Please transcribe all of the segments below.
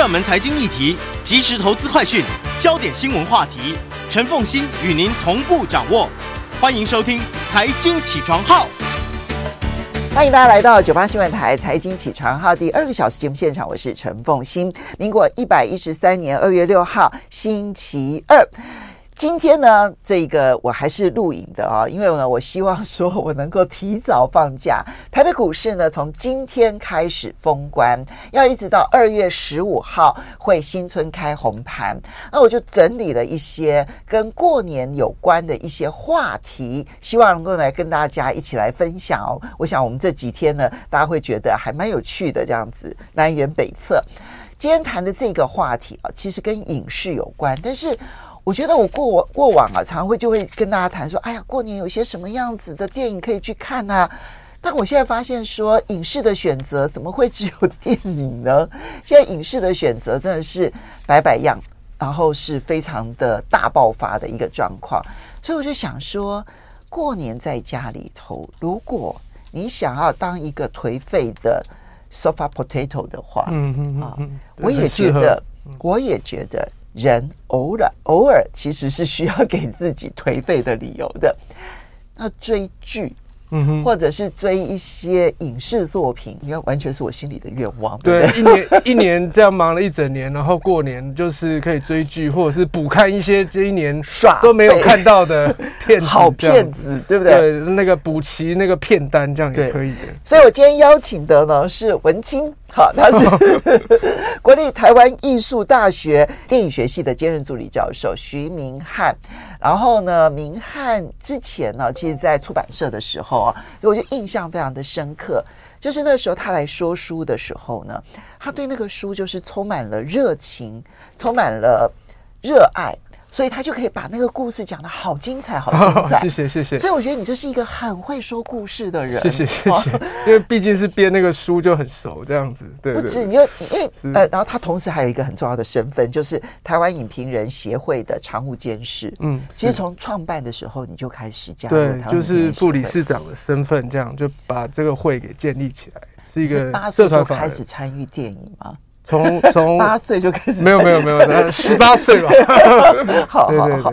热门财经议题、即时投资快讯、焦点新闻话题，陈凤欣与您同步掌握。欢迎收听《财经起床号》。欢迎大家来到九八新闻台《财经起床号》第二个小时节目现场，我是陈凤欣。民国一百一十三年二月六号，星期二。今天呢，这个我还是录影的啊，因为呢，我希望说我能够提早放假。台北股市呢，从今天开始封关，要一直到二月十五号会新春开红盘。那我就整理了一些跟过年有关的一些话题，希望能够来跟大家一起来分享哦。我想我们这几天呢，大家会觉得还蛮有趣的，这样子南辕北辙。今天谈的这个话题啊，其实跟影视有关，但是。我觉得我过我过往啊，常会就会跟大家谈说，哎呀，过年有些什么样子的电影可以去看啊？但我现在发现说，影视的选择怎么会只有电影呢？现在影视的选择真的是百百样，然后是非常的大爆发的一个状况。所以我就想说，过年在家里头，如果你想要当一个颓废的 sofa potato 的话，嗯嗯啊，我也觉得，我也觉得。人偶尔偶尔其实是需要给自己颓废的理由的。那追剧，嗯哼，或者是追一些影视作品，你看完全是我心里的愿望。对，对，一年 一年这样忙了一整年，然后过年就是可以追剧，或者是补看一些这一年耍都没有看到的片 子，好片子，对不对？对，那个补齐那个片单，这样也可以的。所以我今天邀请的呢是文青。好，他是 国立台湾艺术大学电影学系的兼任助理教授徐明翰。然后呢，明翰之前呢，其实在出版社的时候啊，我就印象非常的深刻，就是那时候他来说书的时候呢，他对那个书就是充满了热情，充满了热爱。所以他就可以把那个故事讲的好精彩，好精彩。谢谢谢谢。所以我觉得你就是一个很会说故事的人。谢谢谢谢。因为毕竟是编那个书就很熟，这样子。对。不是，因为因为呃，然后他同时还有一个很重要的身份，就是台湾影评人协会的常务监事。嗯。其实从创办的时候你就开始加入。对，就是副理事长的身份，这样就把这个会给建立起来，是一个八岁就开始参与电影吗？从 从八岁就开始，没有没有没有，十八岁吧。好好好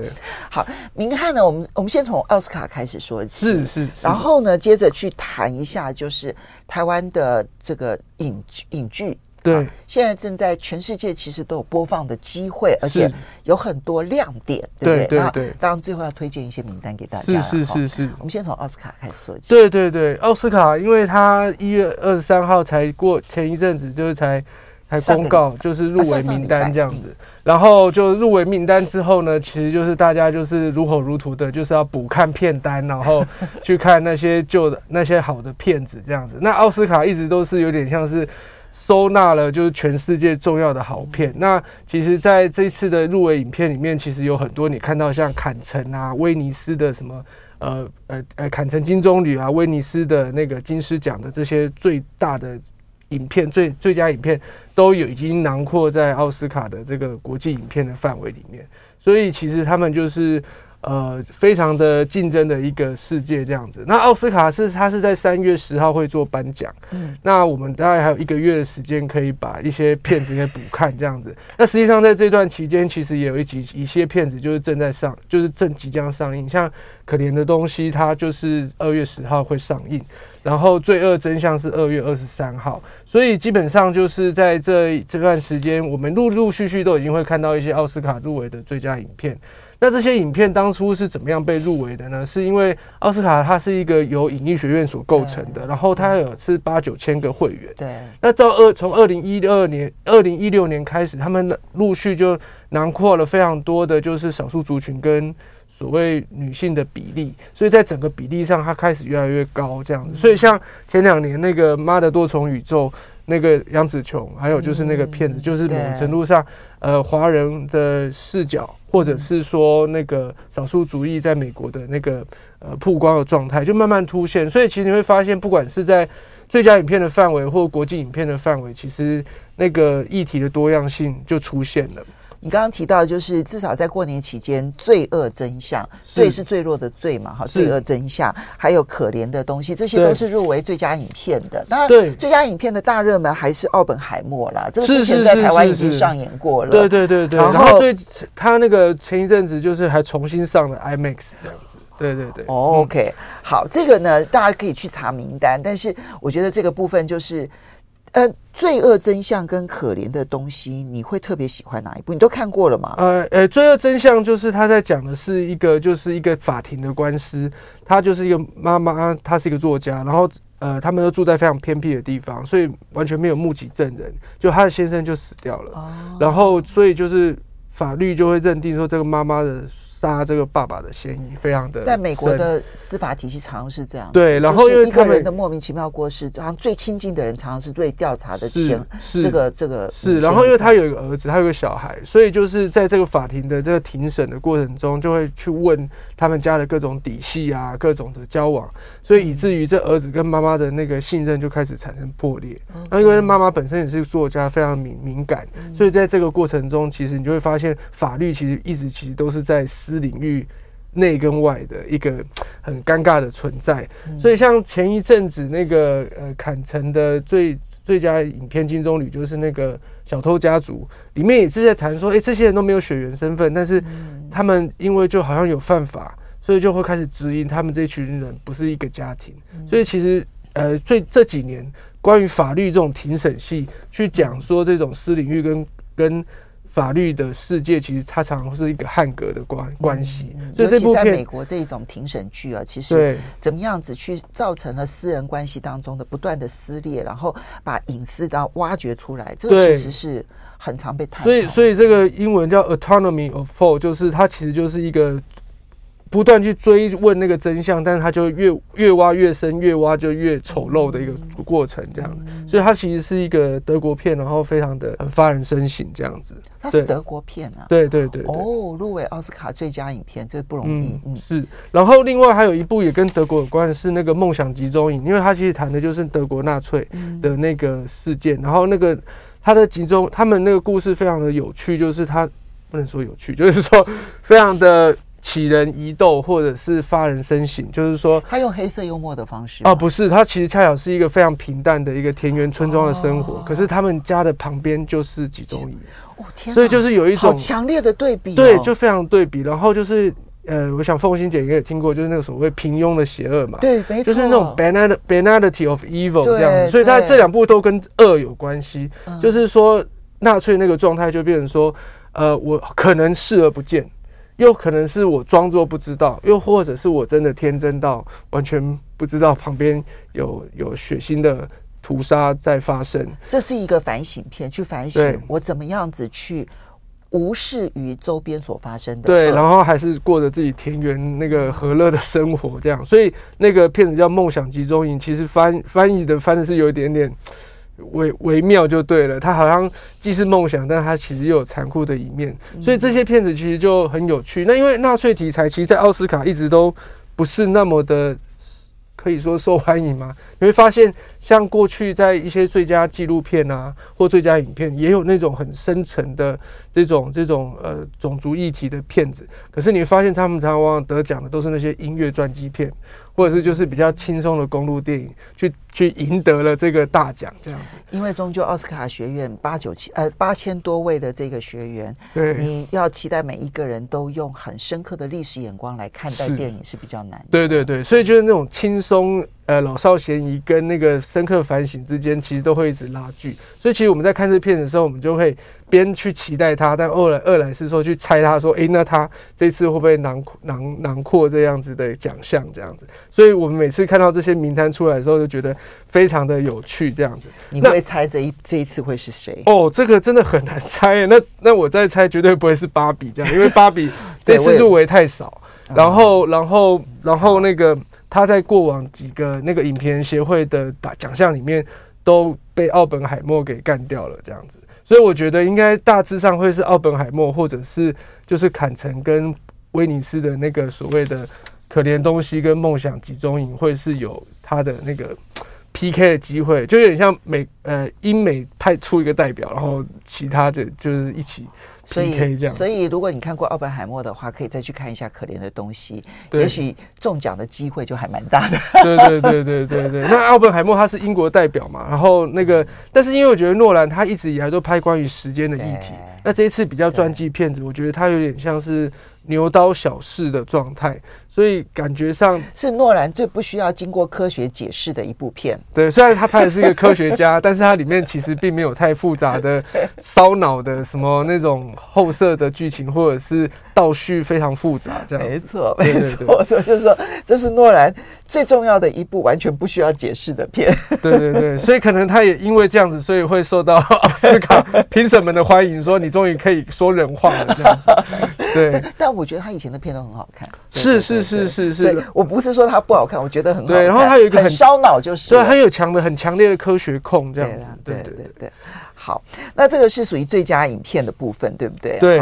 好，明翰呢，我们我们先从奥斯卡开始说起，是是，然后呢，接着去谈一下，就是台湾的这个影影剧，对，现在正在全世界其实都有播放的机会，而且有很多亮点，对不对？对对。当然最后要推荐一些名单给大家，是是是是。我们先从奥斯卡开始说起，对对对，奥斯卡，因为他一月二十三号才过，前一阵子就是才。还公告就是入围名单这样子，然后就入围名单之后呢，其实就是大家就是如火如荼的，就是要补看片单，然后 去看那些旧的那些好的片子这样子。那奥斯卡一直都是有点像是收纳了就是全世界重要的好片。那其实在这次的入围影片里面，其实有很多你看到像坎城啊、威尼斯的什么呃呃呃坎城金棕榈啊、威尼斯的那个金狮奖的这些最大的。影片最最佳影片都有已经囊括在奥斯卡的这个国际影片的范围里面，所以其实他们就是呃非常的竞争的一个世界这样子。那奥斯卡是它是在三月十号会做颁奖，嗯，那我们大概还有一个月的时间可以把一些片子给补看这样子。那实际上在这段期间，其实也有一集一些片子就是正在上，就是正即将上映，像《可怜的东西》，它就是二月十号会上映。然后《罪恶真相》是二月二十三号，所以基本上就是在这这段时间，我们陆陆续续都已经会看到一些奥斯卡入围的最佳影片。那这些影片当初是怎么样被入围的呢？是因为奥斯卡它是一个由影艺学院所构成的，然后它有是八九千个会员。对。那到二从二零一二年、二零一六年开始，他们陆续就囊括了非常多的就是少数族群跟所谓女性的比例，所以在整个比例上，它开始越来越高这样子。所以像前两年那个《妈的多重宇宙》。那个杨紫琼，还有就是那个片子，嗯、就是某种程度上，呃，华人的视角，或者是说那个少数主义在美国的那个呃曝光的状态，就慢慢凸显。所以其实你会发现，不管是在最佳影片的范围，或国际影片的范围，其实那个议题的多样性就出现了。你刚刚提到，就是至少在过年期间，罪恶真相，罪是最弱的罪嘛，哈，罪恶真相，还有可怜的东西，这些都是入围最佳影片的。那最佳影片的大热门还是奥本海默啦，这个之前在台湾已经上演过了。对对对对。然后最他那个前一阵子就是还重新上了 IMAX 这样子。对对对。OK，好，这个呢大家可以去查名单，但是我觉得这个部分就是。呃，罪恶真相跟可怜的东西，你会特别喜欢哪一部？你都看过了吗？呃呃，罪恶真相就是他在讲的是一个，就是一个法庭的官司，他就是一个妈妈，她是一个作家，然后呃，他们都住在非常偏僻的地方，所以完全没有目击证人，就他的先生就死掉了，哦、然后所以就是法律就会认定说这个妈妈的。杀这个爸爸的嫌疑非常的，在美国的司法体系常常是这样。对，然后因为一个人的莫名其妙过世，好像最亲近的人常常是对调查的这个这个是。然后因为他有一个儿子，他有个小孩，所以就是在这个法庭的这个庭审的过程中，就会去问他们家的各种底细啊，各种的交往，所以以至于这儿子跟妈妈的那个信任就开始产生破裂。那因为妈妈本身也是作家，非常敏敏感，所以在这个过程中，其实你就会发现法律其实一直其实都是在。私领域内跟外的一个很尴尬的存在，所以像前一阵子那个呃坎城的最最佳影片金棕榈，就是那个小偷家族里面也是在谈说，哎，这些人都没有血缘身份，但是他们因为就好像有犯法，所以就会开始质疑他们这群人不是一个家庭。所以其实呃，最这几年关于法律这种庭审戏去讲说这种私领域跟跟。法律的世界其实它常常是一个汉格的关关系，所以这部片在美国这种庭审剧啊，其实怎么样子去造成了私人关系当中的不断的撕裂，然后把隐私到挖掘出来，这个其实是很常被谈。所以，所以这个英文叫 autonomy of fault，就是它其实就是一个。不断去追问那个真相，但是它就越越挖越深，越挖就越丑陋的一个过程，这样。所以它其实是一个德国片，然后非常的很发人深省这样子。它是德国片啊？对对对，对。哦，入围奥斯卡最佳影片，这不容易。嗯，是。然后另外还有一部也跟德国有关的是那个《梦想集中营》，因为它其实谈的就是德国纳粹的那个事件。然后那个他的集中，他们那个故事非常的有趣，就是他不能说有趣，就是说非常的。起人疑窦，或者是发人深省，就是说，他用黑色幽默的方式哦，不是，他其实恰巧是一个非常平淡的一个田园村庄的生活，哦、可是他们家的旁边就是集中营，哦天，所以就是有一种强烈的对比、哦，对，就非常对比。然后就是呃，我想凤心姐应该也听过，就是那个所谓平庸的邪恶嘛，对，没错，就是那种 banal banality of evil 这样子。所以他这两部都跟恶有关系，就是说纳粹那个状态就变成说，呃，我可能视而不见。又可能是我装作不知道，又或者是我真的天真到完全不知道旁边有有血腥的屠杀在发生。这是一个反省片，去反省我怎么样子去无视于周边所发生的。对，然后还是过着自己田园那个和乐的生活，这样。所以那个片子叫《梦想集中营》，其实翻翻译的翻的是有一点点。微微妙就对了，它好像既是梦想，但它其实又有残酷的一面，所以这些片子其实就很有趣。那因为纳粹题材，其实，在奥斯卡一直都不是那么的可以说受欢迎吗。你会发现，像过去在一些最佳纪录片啊，或最佳影片，也有那种很深层的这种这种呃种族议题的片子。可是你会发现，他们常常往往得奖的都是那些音乐传记片。或者是就是比较轻松的公路电影，去去赢得了这个大奖，这样子。因为终究奥斯卡学院八九千呃八千多位的这个学员，对，你要期待每一个人都用很深刻的历史眼光来看待电影是比较难的。对对对，所以就是那种轻松呃老少咸宜跟那个深刻反省之间，其实都会一直拉锯。所以其实我们在看这片的时候，我们就会边去期待他，但二来二来是说去猜他说，诶，那他这次会不会囊囊囊括这样子的奖项这样子？所以我们每次看到这些名单出来的时候，就觉得非常的有趣这样子。你会猜这一这一次会是谁？哦，这个真的很难猜。那那我再猜，绝对不会是芭比这样，因为芭比 这次入围太少。然后，然后，然后那个他在过往几个那个影片协会的奖项里面都被奥本海默给干掉了，这样子。所以我觉得应该大致上会是奥本海默，或者是就是坎城跟威尼斯的那个所谓的可怜东西跟梦想集中营会是有他的那个 PK 的机会，就有点像美呃英美派出一个代表，然后其他的就是一起。所以，所以如果你看过奥本海默的话，可以再去看一下《可怜的东西》，也许中奖的机会就还蛮大的。对对对对对对。那奥本海默他是英国代表嘛，然后那个，但是因为我觉得诺兰他一直以来都拍关于时间的议题，那这一次比较传记片子，我觉得他有点像是牛刀小试的状态。所以感觉上是诺兰最不需要经过科学解释的一部片。对，虽然他拍的是一个科学家，但是它里面其实并没有太复杂的烧脑的什么那种后设的剧情，或者是倒叙非常复杂这样。没错，没错，所以就是说这是诺兰最重要的一部完全不需要解释的片。对对对，所以可能他也因为这样子，所以会受到 奥斯卡评审们的欢迎，说你终于可以说人话了这样子。对，但，但我觉得他以前的片都很好看。是是是是是，我不是说它不好看，我觉得很好看。对，然后它有一个很烧脑，就是对，他有强的很强烈的科学控这样子。对对对对，好，那这个是属于最佳影片的部分，对不对？对。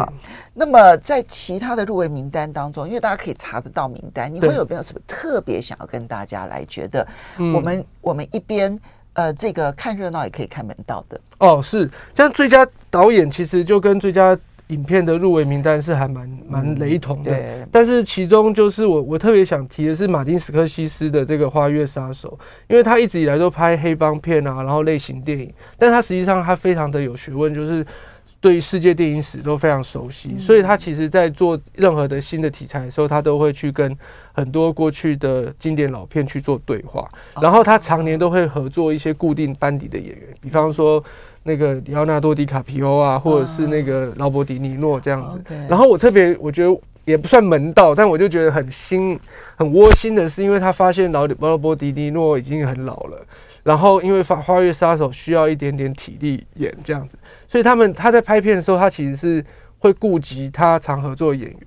那么在其他的入围名单当中，因为大家可以查得到名单，你会有没有什么特别想要跟大家来觉得？我们我们一边呃，这个看热闹也可以看门道的。哦，是，像最佳导演其实就跟最佳。影片的入围名单是还蛮蛮雷同的，但是其中就是我我特别想提的是马丁·斯科西斯的这个《花月杀手》，因为他一直以来都拍黑帮片啊，然后类型电影，但他实际上他非常的有学问，就是对于世界电影史都非常熟悉，所以他其实在做任何的新的题材的时候，他都会去跟很多过去的经典老片去做对话，然后他常年都会合作一些固定班底的演员，比方说。那个里奥纳多·迪卡皮欧啊，或者是那个劳勃·迪尼诺这样子。然后我特别，我觉得也不算门道，但我就觉得很心很窝心的是，因为他发现劳劳勃·迪尼诺已经很老了，然后因为《花花月杀手》需要一点点体力演这样子，所以他们他在拍片的时候，他其实是会顾及他常合作的演员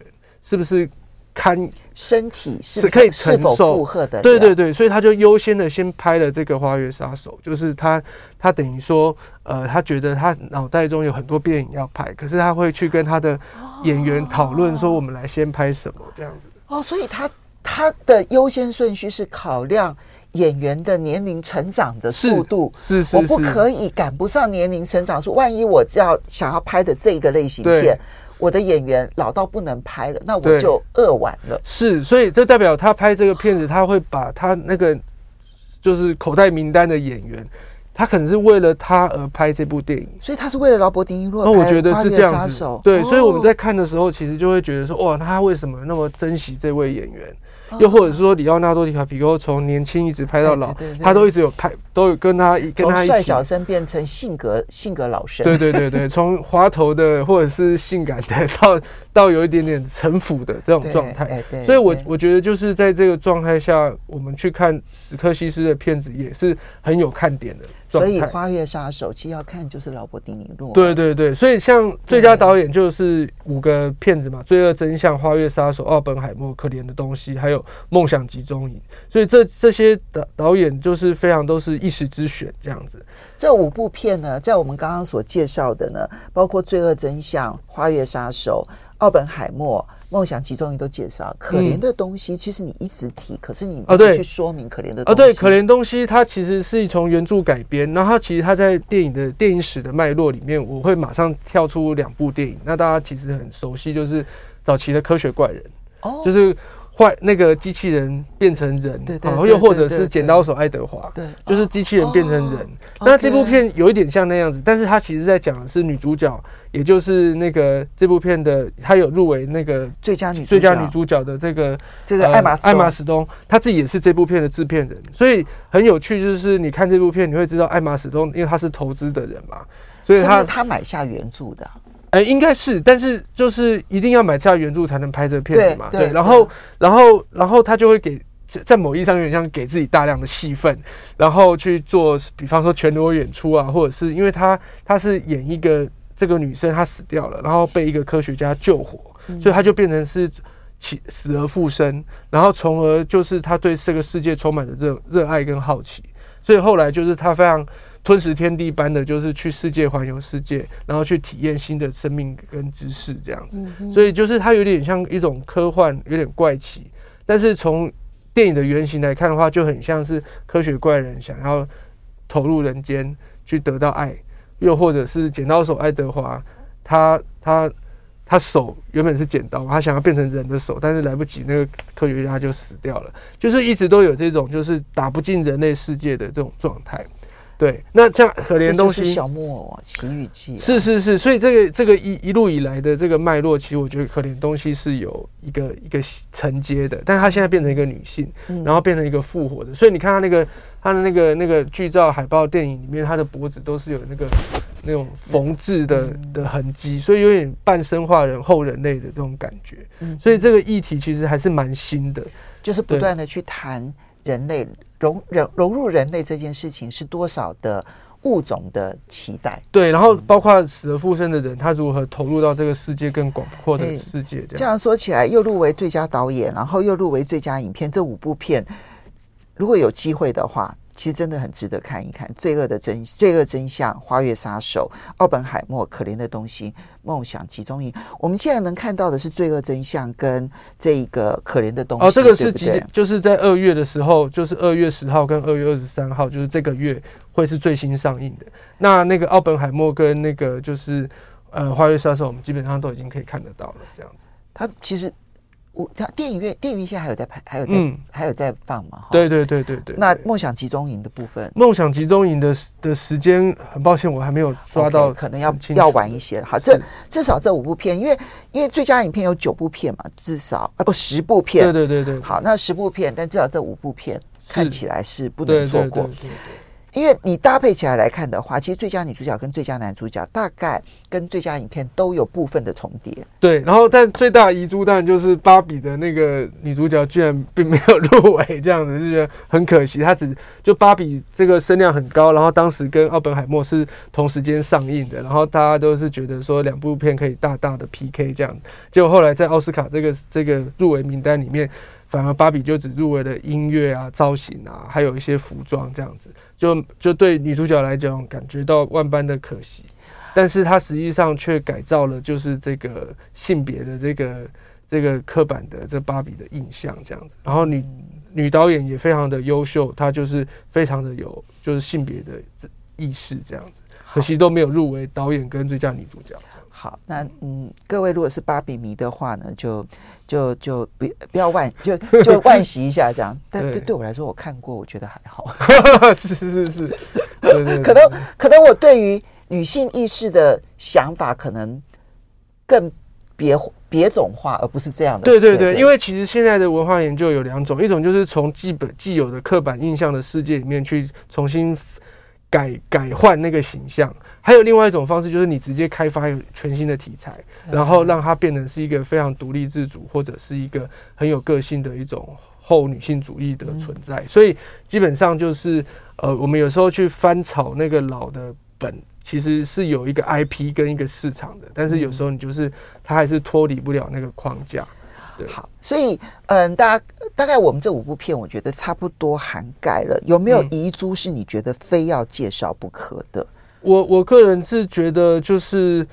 是不是。看身体是可以承受负荷的，对对对，所以他就优先的先拍了这个《花月杀手》，就是他他等于说，呃，他觉得他脑袋中有很多电影要拍，可是他会去跟他的演员讨论说，我们来先拍什么这样子。哦，所以他他的优先顺序是考量演员的年龄成长的速度，是是，我不可以赶不上年龄成长，说万一我要想要拍的这个类型片。我的演员老到不能拍了，那我就饿完了。是，所以这代表他拍这个片子，他会把他那个就是口袋名单的演员，他可能是为了他而拍这部电影。所以他是为了劳勃·迪尼洛。那我觉得是这样子。对，所以我们在看的时候，其实就会觉得说，哇，他为什么那么珍惜这位演员？又或者是说，里奥纳多·迪卡皮欧从年轻一直拍到老，他都一直有拍，都有跟他跟他一起。从帅小生变成性格性格老生。对对对对，从滑头的或者是性感的 到到有一点点城府的这种状态。所以我我觉得就是在这个状态下，我们去看史克西斯的片子也是很有看点的。所以《花月杀手》其实要看就是劳勃·迪尼洛。对对对，所以像最佳导演就是五个片子嘛，《罪恶真相》、《花月杀手》、《奥本海默》、《可怜的东西》，还有《梦想集中营》。所以这这些导导演就是非常都是一时之选这样子。这五部片呢，在我们刚刚所介绍的呢，包括《罪恶真相》、《花月杀手》、《奥本海默》。梦想集中营都介绍可怜的东西，其实你一直提，可是你没有去说明可怜的东西。哦，对，可怜东西它其实是从原著改编，然后它其实它在电影的电影史的脉络里面，我会马上跳出两部电影。那大家其实很熟悉，就是早期的科学怪人，哦，就是。坏那个机器人变成人，对对，又或者是剪刀手爱德华，对，就是机器人变成人。那这部片有一点像那样子，但是它其实在讲的是女主角，也就是那个这部片的，她有入围那个最佳女最佳女主角的这个这个艾玛艾玛史东，她自己也是这部片的制片人，所以很有趣，就是你看这部片，你会知道艾玛史东，因为他是投资的人嘛，所以他他买下原著的。哎、欸，应该是，但是就是一定要买下原著才能拍这片子嘛。对，对，然后，然后，然后他就会给在某意义上有点像给自己大量的戏份，然后去做，比方说全裸演出啊，或者是因为他他是演一个这个女生她死掉了，然后被一个科学家救活，所以他就变成是起死而复生，然后从而就是他对这个世界充满着热热爱跟好奇，所以后来就是他非常。吞食天地般的，就是去世界环游世界，然后去体验新的生命跟知识这样子。所以就是它有点像一种科幻，有点怪奇。但是从电影的原型来看的话，就很像是科学怪人想要投入人间去得到爱，又或者是剪刀手爱德华，他他他手原本是剪刀，他想要变成人的手，但是来不及，那个科学家就死掉了。就是一直都有这种就是打不进人类世界的这种状态。对，那这样可怜东西，小木偶奇遇记，是是是，所以这个这个一一路以来的这个脉络，其实我觉得可怜东西是有一个一个承接的，但是他现在变成一个女性，然后变成一个复活的，所以你看他那个他的那个那个剧照海报电影里面，他的脖子都是有那个那种缝制的的痕迹，所以有点半生化人后人类的这种感觉，所以这个议题其实还是蛮新的，就是不断的去谈人类。融融融入人类这件事情是多少的物种的期待？对，然后包括死而复生的人，他如何投入到这个世界更广阔的世界这样？这样说起来，又入围最佳导演，然后又入围最佳影片，这五部片，如果有机会的话。其实真的很值得看一看，《罪恶的真罪恶真相》、《花月杀手》、《奥本海默》、《可怜的东西》、《梦想集中营》。我们现在能看到的是《罪恶真相》跟这个《可怜的东西》。哦，这个是几？就是在二月的时候，就是二月十号跟二月二十三号，就是这个月会是最新上映的。那那个《奥本海默》跟那个就是呃《花月杀手》，我们基本上都已经可以看得到了。这样子，它其实。我他电影院电影院现在还有在拍，还有在、嗯、还有在放嘛？对对对对对。那梦想集中营的部分，梦想集中营的的时间，很抱歉我还没有抓到，okay, 可能要要晚一些。好，这至少这五部片，因为因为最佳影片有九部片嘛，至少啊不十部片。对对对对。好，那十部片，但至少这五部片看起来是不能错过。因为你搭配起来来看的话，其实最佳女主角跟最佳男主角大概跟最佳影片都有部分的重叠。对，然后但最大遗珠当然就是芭比的那个女主角居然并没有入围，这样子就觉得很可惜。她只就芭比这个声量很高，然后当时跟奥本海默是同时间上映的，然后大家都是觉得说两部片可以大大的 PK 这样，结果后来在奥斯卡这个这个入围名单里面。反而芭比就只入围了音乐啊、造型啊，还有一些服装这样子，就就对女主角来讲感觉到万般的可惜，但是她实际上却改造了就是这个性别的这个这个刻板的这芭比的印象这样子，然后女女导演也非常的优秀，她就是非常的有就是性别的意识这样子，可惜都没有入围导演跟最佳女主角。好，那嗯，各位如果是芭比迷的话呢，就就就不不要万，就就 万喜一下这样。但对对我来说，我看过，我觉得还好。是是是，可能可能我对于女性意识的想法可能更别别种化，而不是这样的。对对对，因为其实现在的文化研究有两种，一种就是从基本既有的刻板印象的世界里面去重新改改换那个形象。还有另外一种方式，就是你直接开发全新的题材，然后让它变成是一个非常独立自主，或者是一个很有个性的一种后女性主义的存在。所以基本上就是，呃，我们有时候去翻炒那个老的本，其实是有一个 IP 跟一个市场的，但是有时候你就是它还是脱离不了那个框架。好，所以嗯，大家大概我们这五部片，我觉得差不多涵盖了。有没有遗珠是你觉得非要介绍不可的？我我个人是觉得，就是，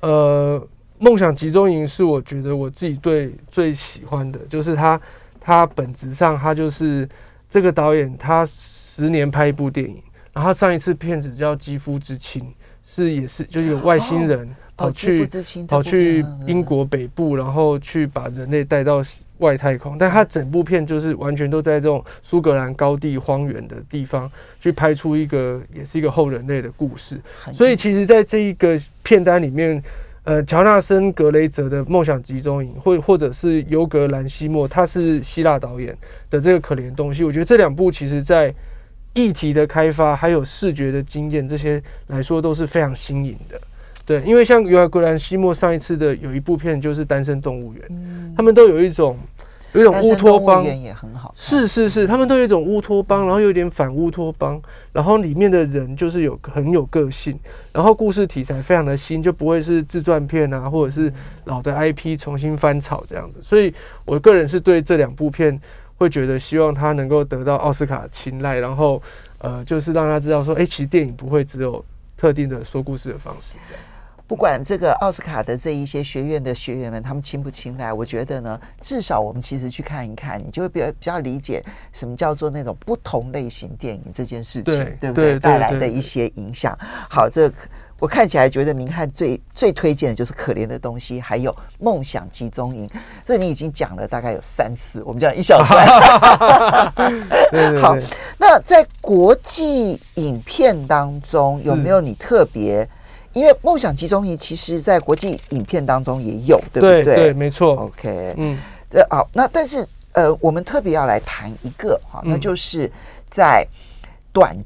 呃，梦想集中营是我觉得我自己对最喜欢的，就是它它本质上它就是这个导演，他十年拍一部电影，然后上一次片子叫《肌肤之亲》，是也是就是有外星人跑去、跑去英国北部，然后去把人类带到外太空，但他整部片就是完全都在这种苏格兰高地荒原的地方去拍出一个也是一个后人类的故事。所以其实在这一个片单里面。呃，乔纳森·格雷泽的《梦想集中营》，或或者是尤格兰西莫，他是希腊导演的这个可怜东西，我觉得这两部其实在议题的开发还有视觉的经验这些来说都是非常新颖的。对，因为像尤格兰西莫上一次的有一部片就是《单身动物园》，他们都有一种。有一种乌托邦也很好，是是是，他们都有一种乌托邦，然后有点反乌托邦，然后里面的人就是有很有个性，然后故事题材非常的新，就不会是自传片啊，或者是老的 IP 重新翻炒这样子。所以我个人是对这两部片会觉得希望他能够得到奥斯卡青睐，然后呃，就是让他知道说，哎，其实电影不会只有特定的说故事的方式这样子。不管这个奥斯卡的这一些学院的学员们，他们青不青睐，我觉得呢，至少我们其实去看一看，你就会比较比较理解什么叫做那种不同类型电影这件事情，对，对不对？带来的一些影响。好，这我看起来觉得明翰最最推荐的就是《可怜的东西》，还有《梦想集中营》。这你已经讲了大概有三次，我们讲一小段。好，那在国际影片当中，有没有你特别？因为梦想集中营，其实在国际影片当中也有，对不对？对，对，没错。OK，嗯，这好，那但是呃，我们特别要来谈一个哈，那就是在短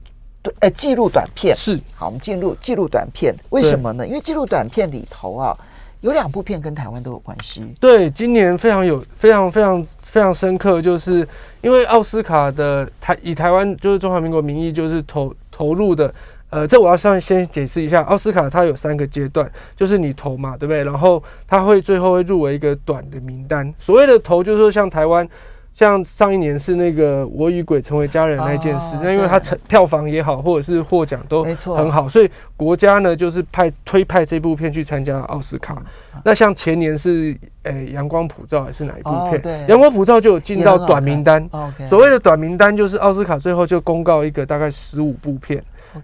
呃记录短片是好，我们进入记录短片，为什么呢？因为记录短片里头啊，有两部片跟台湾都有关系。对，今年非常有非常非常非常深刻，就是因为奥斯卡的台以台湾就是中华民国名义就是投投入的。呃，这我要上先解释一下，奥斯卡它有三个阶段，就是你投嘛，对不对？然后它会最后会入围一个短的名单。所谓的投，就是说像台湾，像上一年是那个《我与鬼成为家人》那件事，那、哦、因为它成票房也好，或者是获奖都很好，所以国家呢就是派推派这部片去参加奥斯卡。嗯、那像前年是诶《阳光普照》还是哪一部片？哦、阳光普照就有进到短名单。所谓的短名单就是奥斯卡最后就公告一个大概十五部片。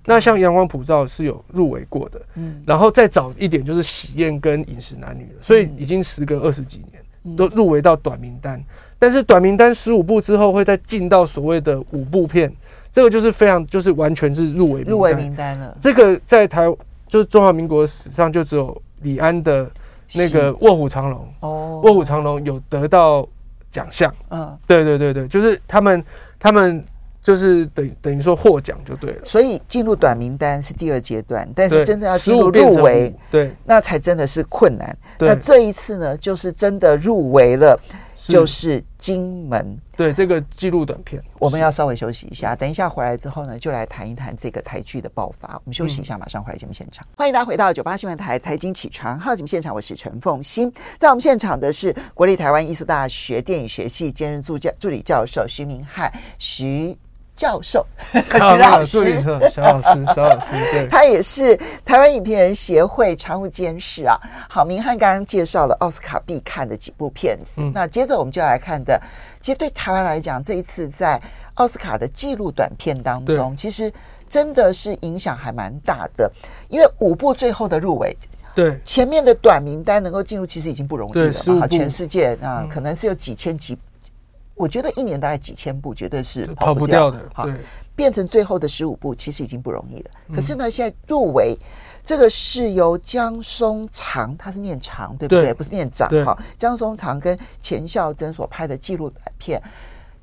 那像阳光普照是有入围过的，嗯，然后再早一点就是喜宴跟饮食男女了，所以已经时隔二十几年都入围到短名单，但是短名单十五部之后会再进到所谓的五部片，这个就是非常就是完全是入围入围名单了。这个在台就是中华民国史上就只有李安的那个卧虎藏龙哦，卧虎藏龙有得到奖项，嗯，对对对对，就是他们他们。就是等等于说获奖就对了，所以进入短名单是第二阶段，但是真的要进入入围，对，那才真的是困难。那这一次呢，就是真的入围了，就是《金门》。对，这个纪录短片，我们要稍微休息一下，等一下回来之后呢，就来谈一谈这个台剧的爆发。我们休息一下，马上回来节目现场。欢迎大家回到九八新闻台财经起床号节目现场，我是陈凤欣，在我们现场的是国立台湾艺术大学电影学系兼任助教助理教授徐明翰徐。教授，徐老师，小老师，小老师，对，他也是台湾影评人协会常务监事啊。好，明翰刚刚介绍了奥斯卡必看的几部片子，嗯、那接着我们就要来看的，其实对台湾来讲，这一次在奥斯卡的纪录短片当中，其实真的是影响还蛮大的，因为五部最后的入围，对。前面的短名单能够进入，其实已经不容易了嘛。全世界啊，可能是有几千几。我觉得一年大概几千部，绝对是跑不掉的。好，变成最后的十五部，其实已经不容易了。可是呢，现在入围这个是由江松长，他是念长，对不对？不是念长。哈，江松长跟钱孝珍所拍的纪录片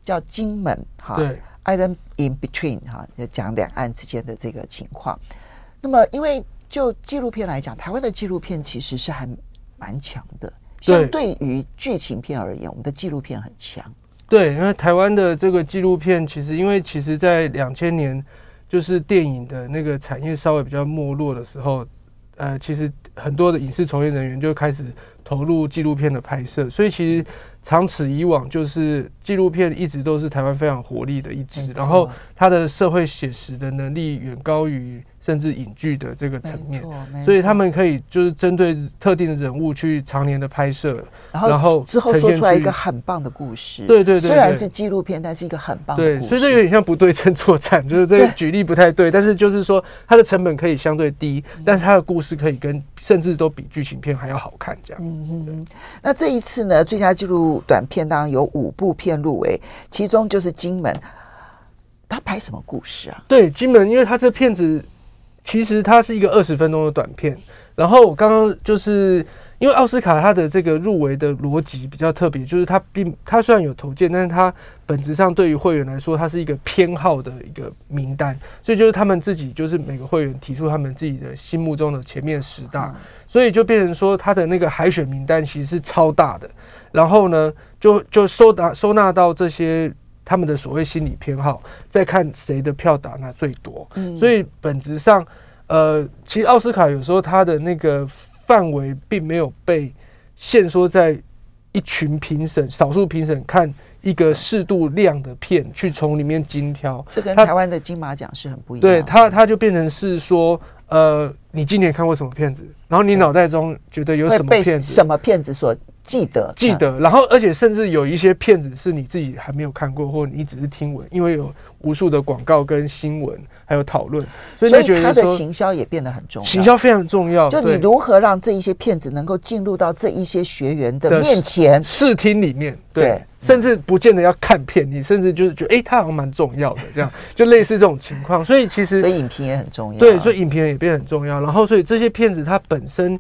叫《金门》哈，《Island in Between》哈，要讲两岸之间的这个情况。那么，因为就纪录片来讲，台湾的纪录片其实是还蛮强的，相对于剧情片而言，我们的纪录片很强。对，因为台湾的这个纪录片，其实因为其实，在两千年，就是电影的那个产业稍微比较没落的时候，呃，其实很多的影视从业人员就开始投入纪录片的拍摄，所以其实，长此以往，就是纪录片一直都是台湾非常活力的一支，然后它的社会写实的能力远高于甚至影剧的这个层面，所以他们可以就是针对特定的人物去常年的拍摄，然后之后做出来一个很棒的故事。对对对，虽然是纪录片，但是一个很棒的故事。对，所以这有点像不对称作战，就是这个举例不太对，但是就是说它的成本可以相对低，但是它的故事可以跟甚至都比剧情片还要好看这样子。那这一次呢，最佳纪录短片当中有五部片入围，其中就是《金门》，他拍什么故事啊？对，《金门》，因为他这片子。其实它是一个二十分钟的短片，然后刚刚就是因为奥斯卡它的这个入围的逻辑比较特别，就是它并它虽然有投件，但是它本质上对于会员来说，它是一个偏好的一个名单，所以就是他们自己就是每个会员提出他们自己的心目中的前面十大，所以就变成说他的那个海选名单其实是超大的，然后呢就就收纳收纳到这些。他们的所谓心理偏好，再看谁的票打那最多，嗯，所以本质上，呃，其实奥斯卡有时候他的那个范围并没有被限缩在一群评审、少数评审看一个适度量的片去从里面精挑，这跟台湾的金马奖是很不一样。的。对他，他就变成是说，呃，你今年看过什么片子？然后你脑袋中觉得有什么片子？什么片子所？记得记得，然后而且甚至有一些片子是你自己还没有看过，或你只是听闻，因为有无数的广告跟新闻还有讨论，所以你觉得它的行销也变得很重要。行销非常重要，就你如何让这一些片子能够进入到这一些学员的面前视听里面，对，甚至不见得要看片，你甚至就是觉得哎，它好像蛮重要的，这样就类似这种情况。所以其实所以影评也很重要，对，所以影评也变得很重要。然然后所以这些片子它本身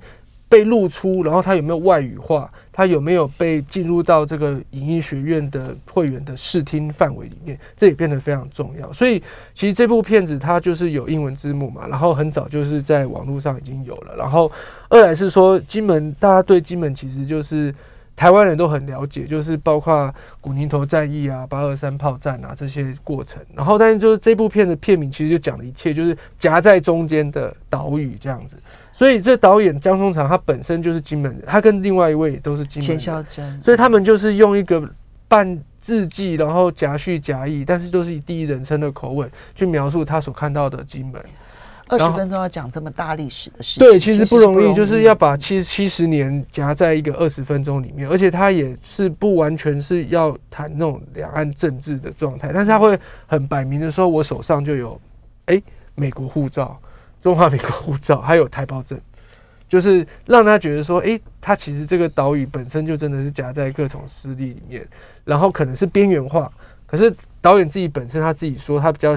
被露出，然后它有没有外语化？他有没有被进入到这个影音学院的会员的视听范围里面？这也变得非常重要。所以，其实这部片子它就是有英文字幕嘛，然后很早就是在网络上已经有了。然后，二来是说金门，大家对金门其实就是台湾人都很了解，就是包括古宁头战役啊、八二三炮战啊这些过程。然后，但是就是这部片的片名其实就讲了一切，就是夹在中间的岛屿这样子。所以这导演江松长他本身就是金门人，他跟另外一位也都是金门人。所以他们就是用一个半自记，然后夹叙夹议，但是都是以第一人称的口吻去描述他所看到的金门。二十分钟要讲这么大历史的事情，对，其实不容易，就是要把七七十年夹在一个二十分钟里面，而且他也是不完全是要谈那种两岸政治的状态，但是他会很摆明的说，我手上就有哎美国护照。中华民国护照还有台胞证，就是让他觉得说，哎，他其实这个岛屿本身就真的是夹在各种势力里面，然后可能是边缘化。可是导演自己本身他自己说，他比较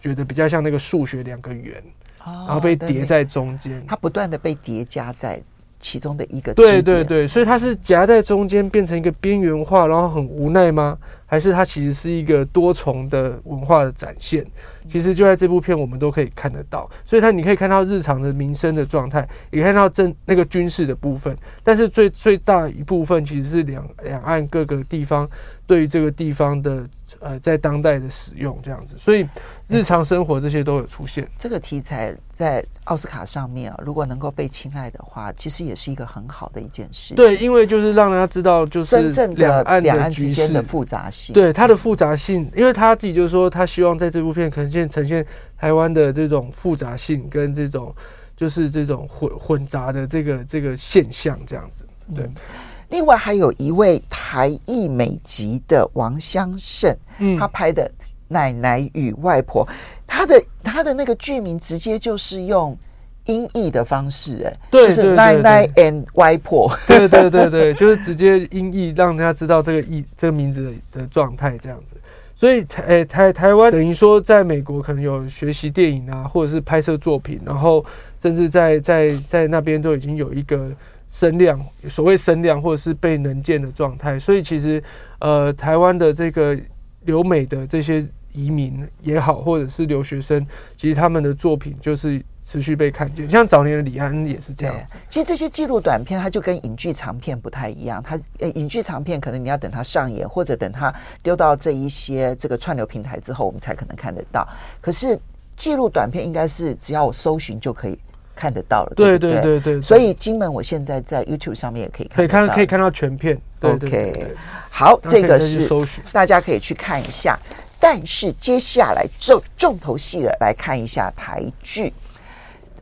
觉得比较像那个数学两个圆，然后被叠在中间，它不断的被叠加在其中的一个。对对对，所以它是夹在中间变成一个边缘化，然后很无奈吗？还是它其实是一个多重的文化的展现？其实就在这部片，我们都可以看得到，所以它你可以看到日常的民生的状态，也看到政那个军事的部分，但是最最大一部分其实是两两岸各个地方对于这个地方的呃在当代的使用这样子，所以日常生活这些都有出现。这个题材在奥斯卡上面啊，如果能够被青睐的话，其实也是一个很好的一件事。对，因为就是让大家知道，就是真正的两岸之间的复杂性。对它的复杂性，因为他自己就是说，他希望在这部片可能现呈现台湾的这种复杂性跟这种就是这种混混杂的这个这个现象这样子。对、嗯，另外还有一位台裔美籍的王香胜，嗯，他拍的《奶奶与外婆》，他的他的那个剧名直接就是用。音译的方式，哎，对，就是奶奶 and 外婆，对对对对，就是直接音译，让大家知道这个意这个名字的的状态这样子。所以台诶台台湾等于说，在美国可能有学习电影啊，或者是拍摄作品，然后甚至在在在那边都已经有一个声量，所谓声量或者是被能见的状态。所以其实呃，台湾的这个留美的这些移民也好，或者是留学生，其实他们的作品就是。持续被看见，像早年的李安也是这样。其实这些纪录短片，它就跟影剧长片不太一样。它呃，影剧长片可能你要等它上演，或者等它丢到这一些这个串流平台之后，我们才可能看得到。可是纪录短片应该是只要我搜寻就可以看得到了，对对对对对。所以金门我现在在 YouTube 上面也可以看，可以看可以看到全片。OK，好，这个是大家可以去看一下。但是接下来就重头戏了，来看一下台剧。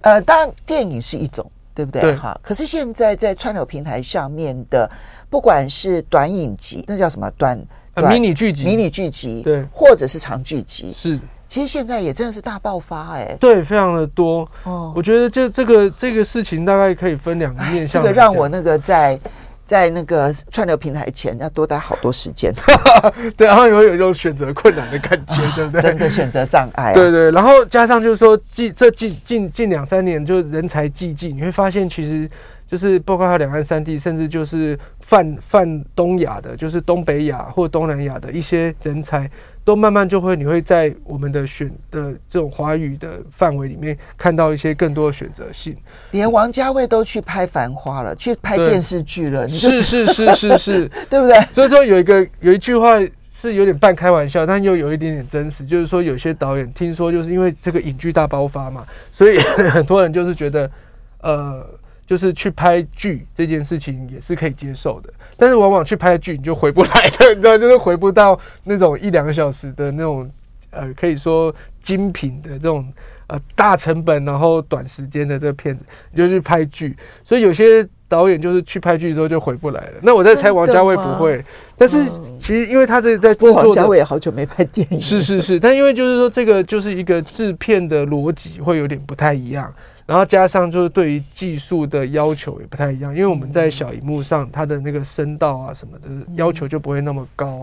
呃，当然电影是一种，对不对？对。哈，可是现在在串流平台上面的，不管是短影集，那叫什么短短迷你剧集，迷你剧集，对，或者是长剧集，是。其实现在也真的是大爆发，哎，对，非常的多。哦，我觉得就这个这个事情大概可以分两个面向。这个让我那个在。在那个串流平台前要多待好多时间，对，然后有有一种选择困难的感觉，对不对？真的选择障碍，对对。然后加上就是说，近这近近近两三年就人才济济，你会发现其实就是包括两岸三地，甚至就是泛泛东亚的，就是东北亚或东南亚的一些人才。都慢慢就会，你会在我们的选的这种华语的范围里面看到一些更多的选择性。连王家卫都去拍《繁花》了，去拍电视剧了，你是是是是是，对不对？所以说有一个有一句话是有点半开玩笑，但又有一点点真实，就是说有些导演听说就是因为这个影剧大爆发嘛，所以 很多人就是觉得呃。就是去拍剧这件事情也是可以接受的，但是往往去拍剧你就回不来了，你知道，就是回不到那种一两个小时的那种呃，可以说精品的这种呃大成本然后短时间的这个片子，你就去拍剧。所以有些导演就是去拍剧之后就回不来了。那我在猜王家卫不会，但是其实因为他这在制作的，王家卫也好久没拍电影，是是是，但因为就是说这个就是一个制片的逻辑会有点不太一样。然后加上就是对于技术的要求也不太一样，因为我们在小荧幕上，它的那个声道啊什么的要求就不会那么高，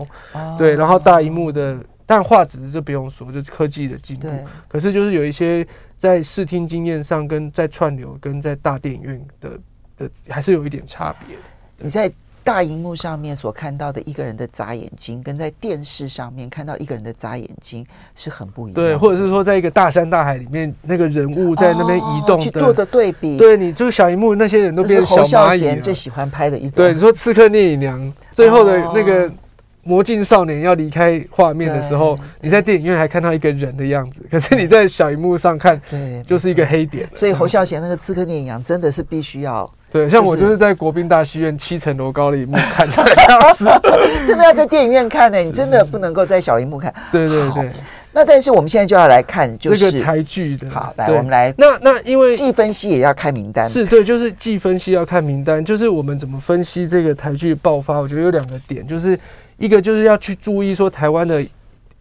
对。然后大荧幕的，但画质就不用说，就是科技的进步。可是就是有一些在视听经验上，跟在串流，跟在大电影院的的还是有一点差别。你在。大荧幕上面所看到的一个人的眨眼睛，跟在电视上面看到一个人的眨眼睛是很不一样的。对，或者是说，在一个大山大海里面，那个人物在那边移动的，去做的对比。对，你就是小荧幕那些人都变成小蚂蚁。侯孝贤最喜欢拍的一种。对，你说《刺客聂隐娘》最后的那个魔镜少年要离开画面的时候，你在电影院还看到一个人的样子，可是你在小荧幕上看，对，就是一个黑点。所以侯孝贤那个《刺客聂隐娘》真的是必须要。对，像我就是在国宾大戏院七层楼高的一幕看的样子，真的要在电影院看呢、欸，你真的不能够在小荧幕看。对对对。那但是我们现在就要来看，就是这个台剧的。好，来我们来。那那因为既分析也要看名单。是对，就是既分析要看名单，就是我们怎么分析这个台剧爆发？我觉得有两个点，就是一个就是要去注意说台湾的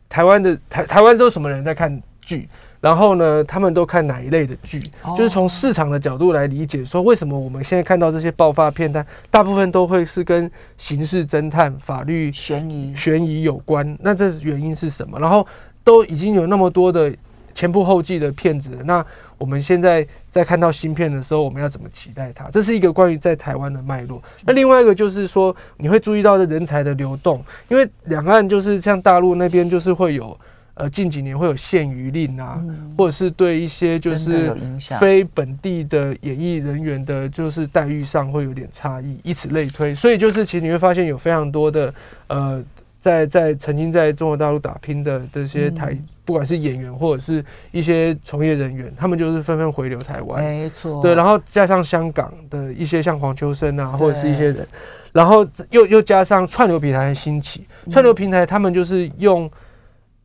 台湾的台台湾都什么人在看剧。然后呢，他们都看哪一类的剧？就是从市场的角度来理解，说为什么我们现在看到这些爆发片单，大部分都会是跟刑事侦探、法律悬疑、悬疑有关。那这原因是什么？然后都已经有那么多的前仆后继的片子，那我们现在在看到芯片的时候，我们要怎么期待它？这是一个关于在台湾的脉络。那另外一个就是说，你会注意到的人才的流动，因为两岸就是像大陆那边就是会有。呃，近几年会有限娱令啊，嗯、或者是对一些就是非本地的演艺人员的，就是待遇上会有点差异，以此类推。所以就是其实你会发现有非常多的呃，在在曾经在中国大陆打拼的这些台，嗯、不管是演员或者是一些从业人员，他们就是纷纷回流台湾。没错，对，然后加上香港的一些像黄秋生啊，或者是一些人，然后又又加上串流平台的兴起，串流平台他们就是用。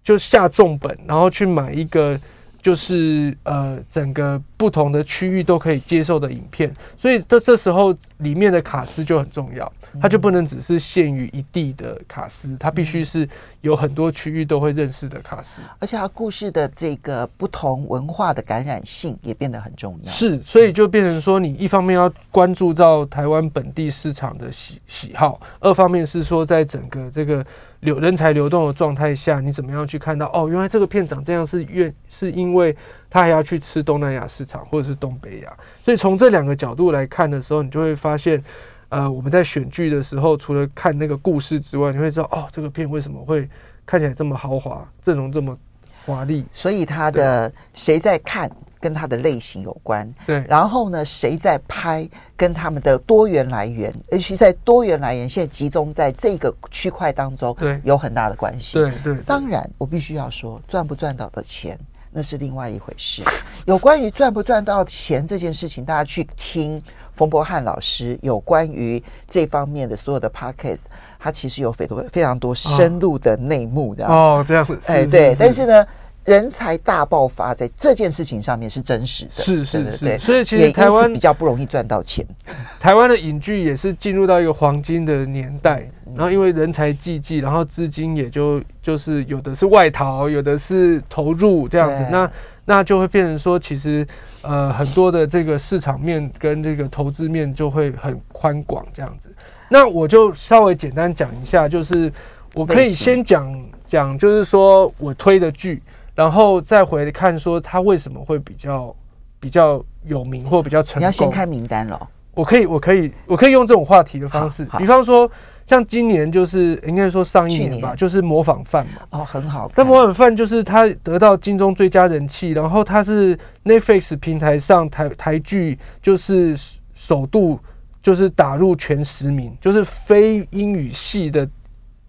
就下重本，然后去买一个，就是呃，整个不同的区域都可以接受的影片，所以这这时候里面的卡司就很重要。它就不能只是限于一地的卡司，它必须是有很多区域都会认识的卡司，而且它故事的这个不同文化的感染性也变得很重要。是，所以就变成说，你一方面要关注到台湾本地市场的喜喜好，二方面是说，在整个这个流人才流动的状态下，你怎么样去看到哦，原来这个片长这样是愿是因为他还要去吃东南亚市场或者是东北亚，所以从这两个角度来看的时候，你就会发现。呃，我们在选剧的时候，除了看那个故事之外，你会知道哦，这个片为什么会看起来这么豪华，阵容这么华丽。所以他的谁在看，跟他的类型有关。对。然后呢，谁在拍，跟他们的多元来源，尤其在多元来源现在集中在这个区块当中，对，有很大的关系。对对。当然，我必须要说，赚不赚到的钱。那是另外一回事。有关于赚不赚到钱这件事情，大家去听冯博翰老师有关于这方面的所有的 podcast，他其实有非常多非常多深入的内幕的哦，这样子，哎，对，但是呢。人才大爆发在这件事情上面是真实的，是是是，对，所以其实台湾比较不容易赚到钱。台湾的影剧也是进入到一个黄金的年代，然后因为人才济济，然后资金也就就是有的是外逃，有的是投入这样子，那那就会变成说，其实呃很多的这个市场面跟这个投资面就会很宽广这样子。那我就稍微简单讲一下，就是我可以先讲讲，就是说我推的剧。然后再回看说他为什么会比较比较有名或比较成功？你要先开名单了。我可以，我可以，我可以用这种话题的方式，比方说像今年就是应该说上一年吧，就是模仿犯嘛。哦，很好。但模仿犯就是他得到金钟最佳人气，然后他是 Netflix 平台上台台剧就是首度就是打入前十名，就是非英语系的。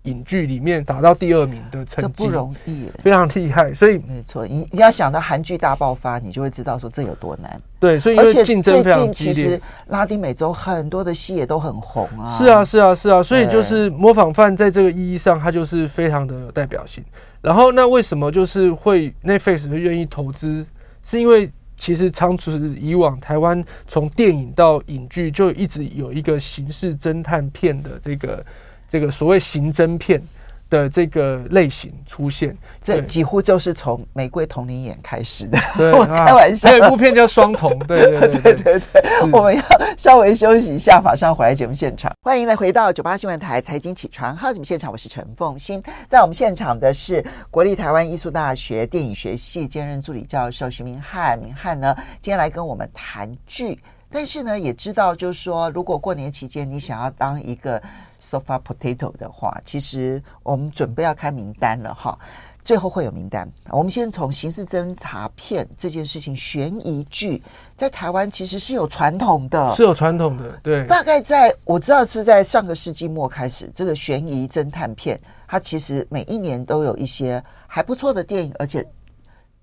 影剧里面打到第二名的成绩，这不容易，非常厉害。所以没错，你你要想到韩剧大爆发，你就会知道说这有多难。对，所以而且最近其实拉丁美洲很多的戏也都很红啊。是啊，是啊，是啊。所以就是模仿犯在这个意义上，它就是非常的有代表性。然后那为什么就是会 Netflix 会愿意投资？是因为其实长此以往，台湾从电影到影剧就一直有一个刑事侦探片的这个。这个所谓刑侦片的这个类型出现，这几乎就是从《玫瑰瞳铃眼》开始的。对，我开玩笑。还有一部片叫《双瞳》，对对对对对，对。我们要稍微休息一下，马上回来节目现场。欢迎来回到九八新闻台财经起床号节目现场，我是陈凤欣。在我们现场的是国立台湾艺术大学电影学系兼任助理教授徐明翰。明翰呢，今天来跟我们谈剧，但是呢，也知道就是说，如果过年期间你想要当一个。Sofa Potato 的话，其实我们准备要开名单了哈，最后会有名单。我们先从刑事侦查片这件事情，悬疑剧在台湾其实是有传统的，是有传统的。对，大概在我知道是在上个世纪末开始，这个悬疑侦探片，它其实每一年都有一些还不错的电影，而且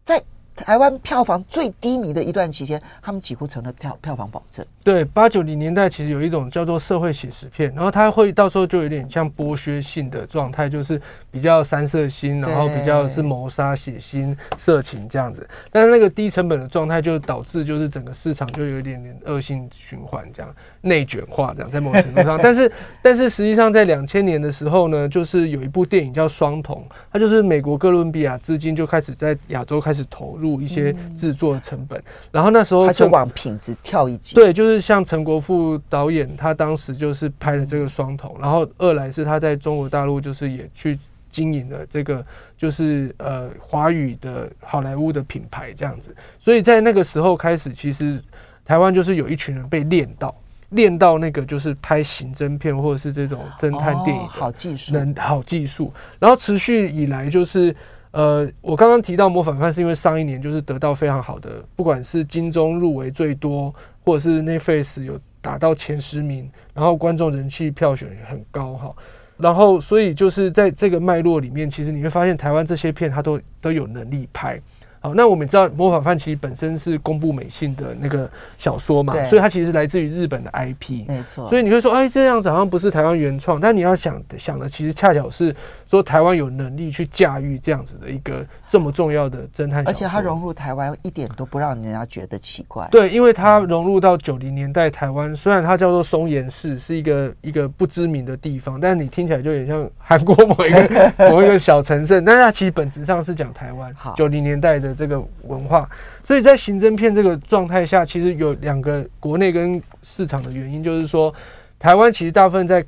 在。台湾票房最低迷的一段期间，他们几乎成了票票房保证。对，八九零年代其实有一种叫做社会写实片，然后它会到时候就有点像剥削性的状态，就是比较三色心，然后比较是谋杀、血腥、色情这样子。但是那个低成本的状态，就导致就是整个市场就有一点点恶性循环，这样内卷化这样，在某种程度上。但是但是实际上在两千年的时候呢，就是有一部电影叫《双瞳》，它就是美国哥伦比亚资金就开始在亚洲开始投入。入一些制作成本，然后那时候他就往品质跳一级。对，就是像陈国富导演，他当时就是拍了这个双瞳，然后二来是他在中国大陆就是也去经营了这个就是呃华语的好莱坞的品牌这样子，所以在那个时候开始，其实台湾就是有一群人被练到练到那个就是拍刑侦片或者是这种侦探电影的好技术，能好技术，然后持续以来就是。呃，我刚刚提到模仿犯是因为上一年就是得到非常好的，不管是金钟入围最多，或者是 Netflix 有打到前十名，然后观众人气票选也很高哈，然后所以就是在这个脉络里面，其实你会发现台湾这些片它都都有能力拍。好，那我们知道模仿犯其实本身是公布美信的那个小说嘛，所以它其实来自于日本的 IP，没错。所以你会说，哎，这样子好像不是台湾原创，但你要想想的，其实恰巧是说台湾有能力去驾驭这样子的一个这么重要的侦探小说，而且它融入台湾一点都不让人家觉得奇怪。对，因为它融入到九零年代台湾，虽然它叫做松岩市，是一个一个不知名的地方，但是你听起来就有点像韩国某一个 某一个小城镇，但是它其实本质上是讲台湾九零年代的。这个文化，所以在刑侦片这个状态下，其实有两个国内跟市场的原因，就是说，台湾其实大部分在，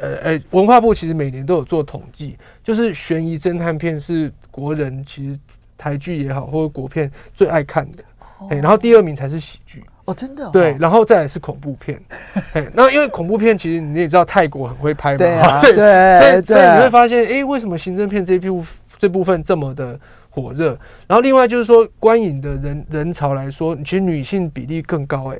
呃呃，文化部其实每年都有做统计，就是悬疑侦探片是国人其实台剧也好或者国片最爱看的，哎，然后第二名才是喜剧。哦，真的，对，然后再来是恐怖片，哎，那因为恐怖片其实你也知道泰国很会拍嘛，对啊，对，所以所以你会发现，哎，为什么刑侦片这一部这部分这么的火热，然后另外就是说，观影的人人潮来说，其实女性比例更高，哎，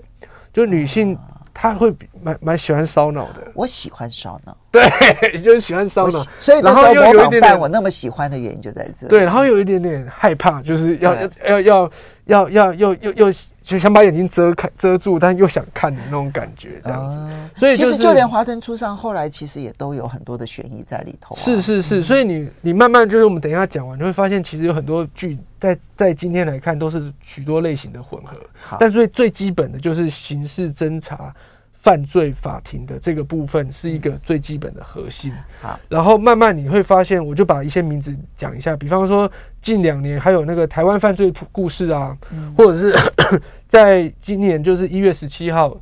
就女性她会蛮蛮喜欢烧脑的。我喜欢烧脑，对，就是喜欢烧脑。所以那时候模仿犯我那么喜欢的原因就在这。对，然后有一点点害怕，就是要要要要要要又又又。就想把眼睛遮开遮住，但又想看的那种感觉，这样子。嗯、所以、就是、其实就连《华灯初上》后来其实也都有很多的悬疑在里头、啊。是是是，所以你你慢慢就是我们等一下讲完，你会发现其实有很多剧在在今天来看都是许多类型的混合。好但最最基本的就是刑事侦查。犯罪法庭的这个部分是一个最基本的核心。好，然后慢慢你会发现，我就把一些名字讲一下，比方说近两年还有那个台湾犯罪故事啊，或者是 在今年就是一月十七号。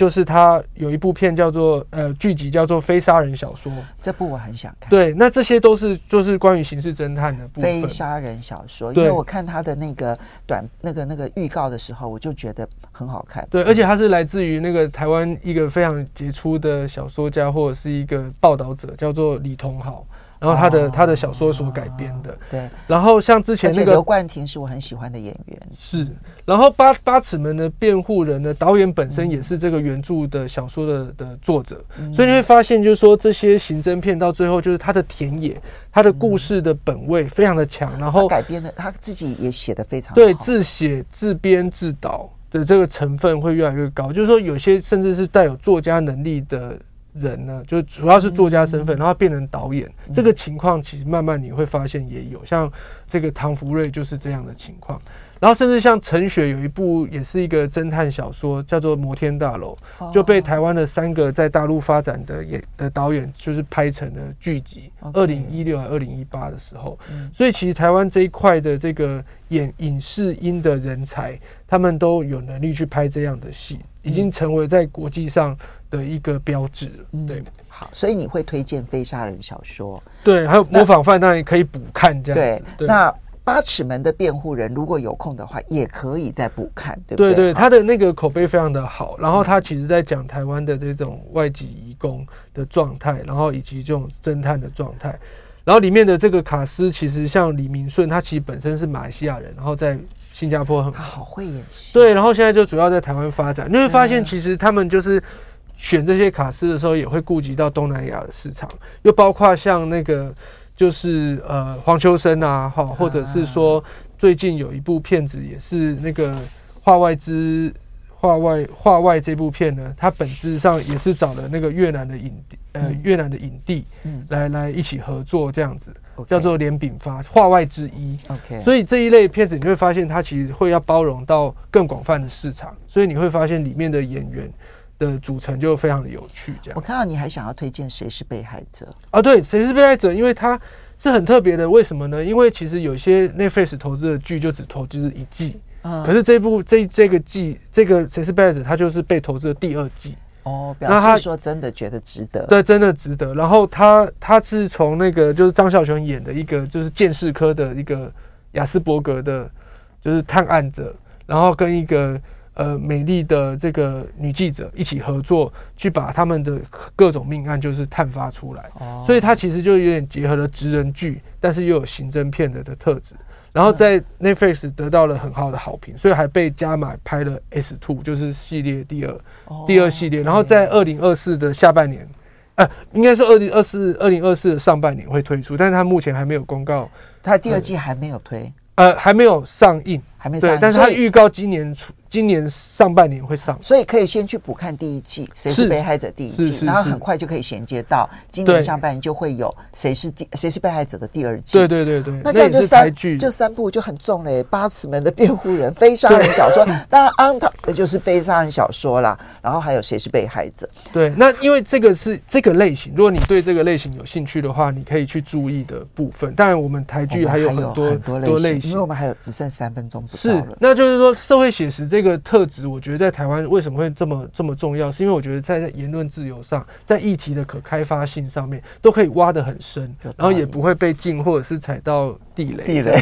就是他有一部片叫做呃剧集叫做《非杀人小说》，这部我很想看。对，那这些都是就是关于刑事侦探的部分。非杀人小说，因为我看他的那个短那个那个预告的时候，我就觉得很好看。对，而且他是来自于那个台湾一个非常杰出的小说家或者是一个报道者，叫做李同豪。然后他的、哦、他的小说所改编的，对。然后像之前那个刘冠廷是我很喜欢的演员，是。然后八八尺门的辩护人呢，导演本身也是这个原著的小说的的作者，嗯、所以你会发现，就是说这些刑侦片到最后，就是他的田野，他的故事的本位非常的强。然后改编的他自己也写的非常，对，自写自编自导的这个成分会越来越高。就是说，有些甚至是带有作家能力的。人呢，就主要是作家身份，然后变成导演，嗯、这个情况其实慢慢你会发现也有，像这个唐福瑞就是这样的情况，然后甚至像陈雪有一部也是一个侦探小说，叫做《摩天大楼》，就被台湾的三个在大陆发展的演的导演就是拍成了剧集，二零一六还二零一八的时候，所以其实台湾这一块的这个演影视音的人才，他们都有能力去拍这样的戏，已经成为在国际上。的一个标志，对、嗯，好，所以你会推荐非杀人小说，对，还有模仿犯当然也可以补看这样子，对，对那八尺门的辩护人如果有空的话，也可以再补看，对不对？对对，他的那个口碑非常的好，然后他其实在讲台湾的这种外籍移工的状态，然后以及这种侦探的状态，然后里面的这个卡斯其实像李明顺，他其实本身是马来西亚人，然后在。新加坡很好，好会演戏，对，然后现在就主要在台湾发展。你会发现，其实他们就是选这些卡司的时候，也会顾及到东南亚的市场，又包括像那个就是呃黄秋生啊，哈，或者是说最近有一部片子也是那个画外之。画外画外这部片呢，它本质上也是找了那个越南的影帝，呃，越南的影帝，嗯，来来一起合作这样子，叫做连炳发，画外之一。OK，所以这一类片子你会发现，它其实会要包容到更广泛的市场，所以你会发现里面的演员的组成就非常的有趣。这样，我看到你还想要推荐《谁是被害者》啊？对，《谁是被害者》，因为他是很特别的，为什么呢？因为其实有些 Netflix 投资的剧就只投资一季。可是这部这这个季这个谁是被害者，他就是被投资的第二季哦，表示说真的觉得值得，对，真的值得。然后他他是从那个就是张孝全演的一个就是鉴识科的一个亚斯伯格的，就是探案者，然后跟一个呃美丽的这个女记者一起合作，去把他们的各种命案就是探发出来。哦，所以它其实就有点结合了职人剧，但是又有刑侦片的的特质。然后在 Netflix 得到了很好的好评，所以还被加码拍了 S Two，就是系列第二，第二系列。然后在二零二四的下半年，呃，应该是二零二四、二零二四的上半年会推出，但是它目前还没有公告，它第二季还没有推，呃，还没有上映，还没上映，但是它预告今年出。今年上半年会上，所以可以先去补看第一季《谁是被害者》第一季，然后很快就可以衔接到今年上半年就会有《谁是第谁是被害者》的第二季。对对对对，那这样就三这三部就很重嘞，《八尺门的辩护人》、非杀人小说，当然 on 的就是非杀人小说啦，然后还有《谁是被害者》。对，那因为这个是这个类型，如果你对这个类型有兴趣的话，你可以去注意的部分。当然，我们台剧还有很多很多类型，因为我们还有只剩三分钟不到。是，那就是说社会写实这个特质，我。我觉得在台湾为什么会这么这么重要？是因为我觉得在言论自由上，在议题的可开发性上面，都可以挖得很深，然后也不会被禁或者是踩到地雷。地雷，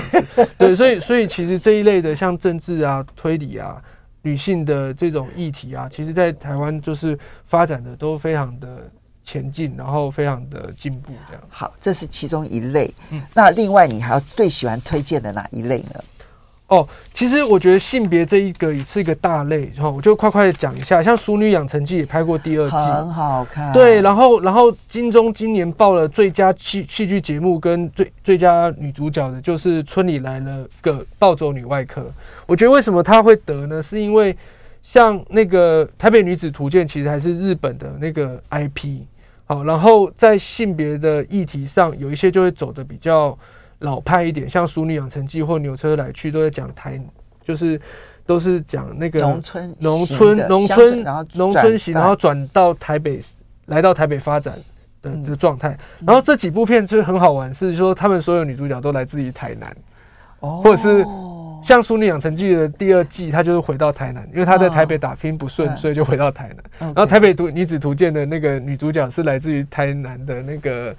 对，所以所以其实这一类的像政治啊、推理啊、女性的这种议题啊，其实在台湾就是发展的都非常的前进，然后非常的进步。这样。好，这是其中一类。嗯，那另外你还要最喜欢推荐的哪一类呢？哦，其实我觉得性别这一个也是一个大类哈，我就快快的讲一下，像《淑女养成记》也拍过第二季，很好看。对，然后然后金钟今年报了最佳戏戏剧节目跟最最佳女主角的，就是《村里来了个暴走女外科》。我觉得为什么她会得呢？是因为像那个《台北女子图鉴》，其实还是日本的那个 IP。好，然后在性别的议题上，有一些就会走的比较。老派一点，像《淑女养成记》或《牛车来去》，都在讲台，就是都是讲那个农村、农村、农村、然后农村型，然后转到台北，来到台北发展的这个状态。然后这几部片就是很好玩，是说他们所有女主角都来自于台南，哦，或者是像《淑女养成记》的第二季，她就是回到台南，因为她在台北打拼不顺，所以就回到台南。然后《台北图女子图鉴》的那个女主角是来自于台南的那个。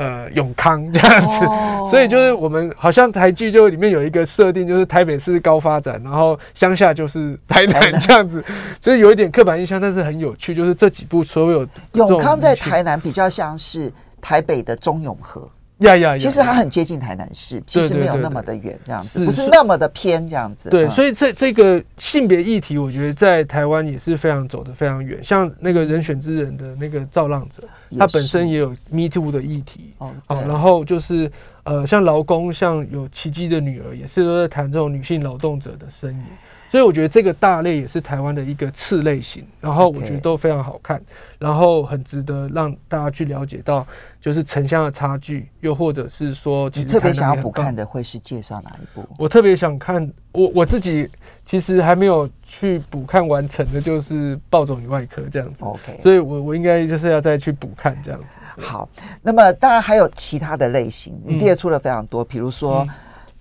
呃，永康 这样子，oh. 所以就是我们好像台剧就里面有一个设定，就是台北是高发展，然后乡下就是台南 这样子，所以有一点刻板印象，但是很有趣。就是这几部所有永康在台南比较像是台北的中永和。呀呀，其实它很接近台南市，其实没有那么的远，这样子不是那么的偏这样子。对，所以这这个性别议题，我觉得在台湾也是非常走得非常远。像那个人选之人的那个造浪者，他本身也有 Me Too 的议题。哦，然后就是呃，像劳工，像有奇迹的女儿，也是都在谈这种女性劳动者的声音。所以我觉得这个大类也是台湾的一个次类型，然后我觉得都非常好看，然后很值得让大家去了解到，就是城乡的差距，又或者是说，你特别想要补看的会是介绍哪一部？我特别想看，我我自己其实还没有去补看完成的，就是《暴走女外科》这样子。OK，所以我我应该就是要再去补看这样子。好，那么当然还有其他的类型，你列出了非常多，比如说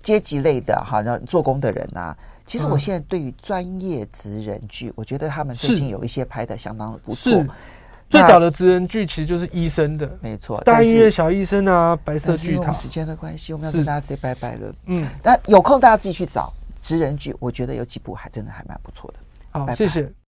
阶级类的，好像做工的人啊。其实我现在对于专业职人剧，我觉得他们最近有一些拍的相当的不错。最早的职人剧其实就是医生的，没错，大医院小医生啊，白色巨塔。时间的关系，我们要跟大家 say 拜拜了。嗯，那有空大家自己去找职人剧，我觉得有几部还真的还蛮不错的。好，谢谢。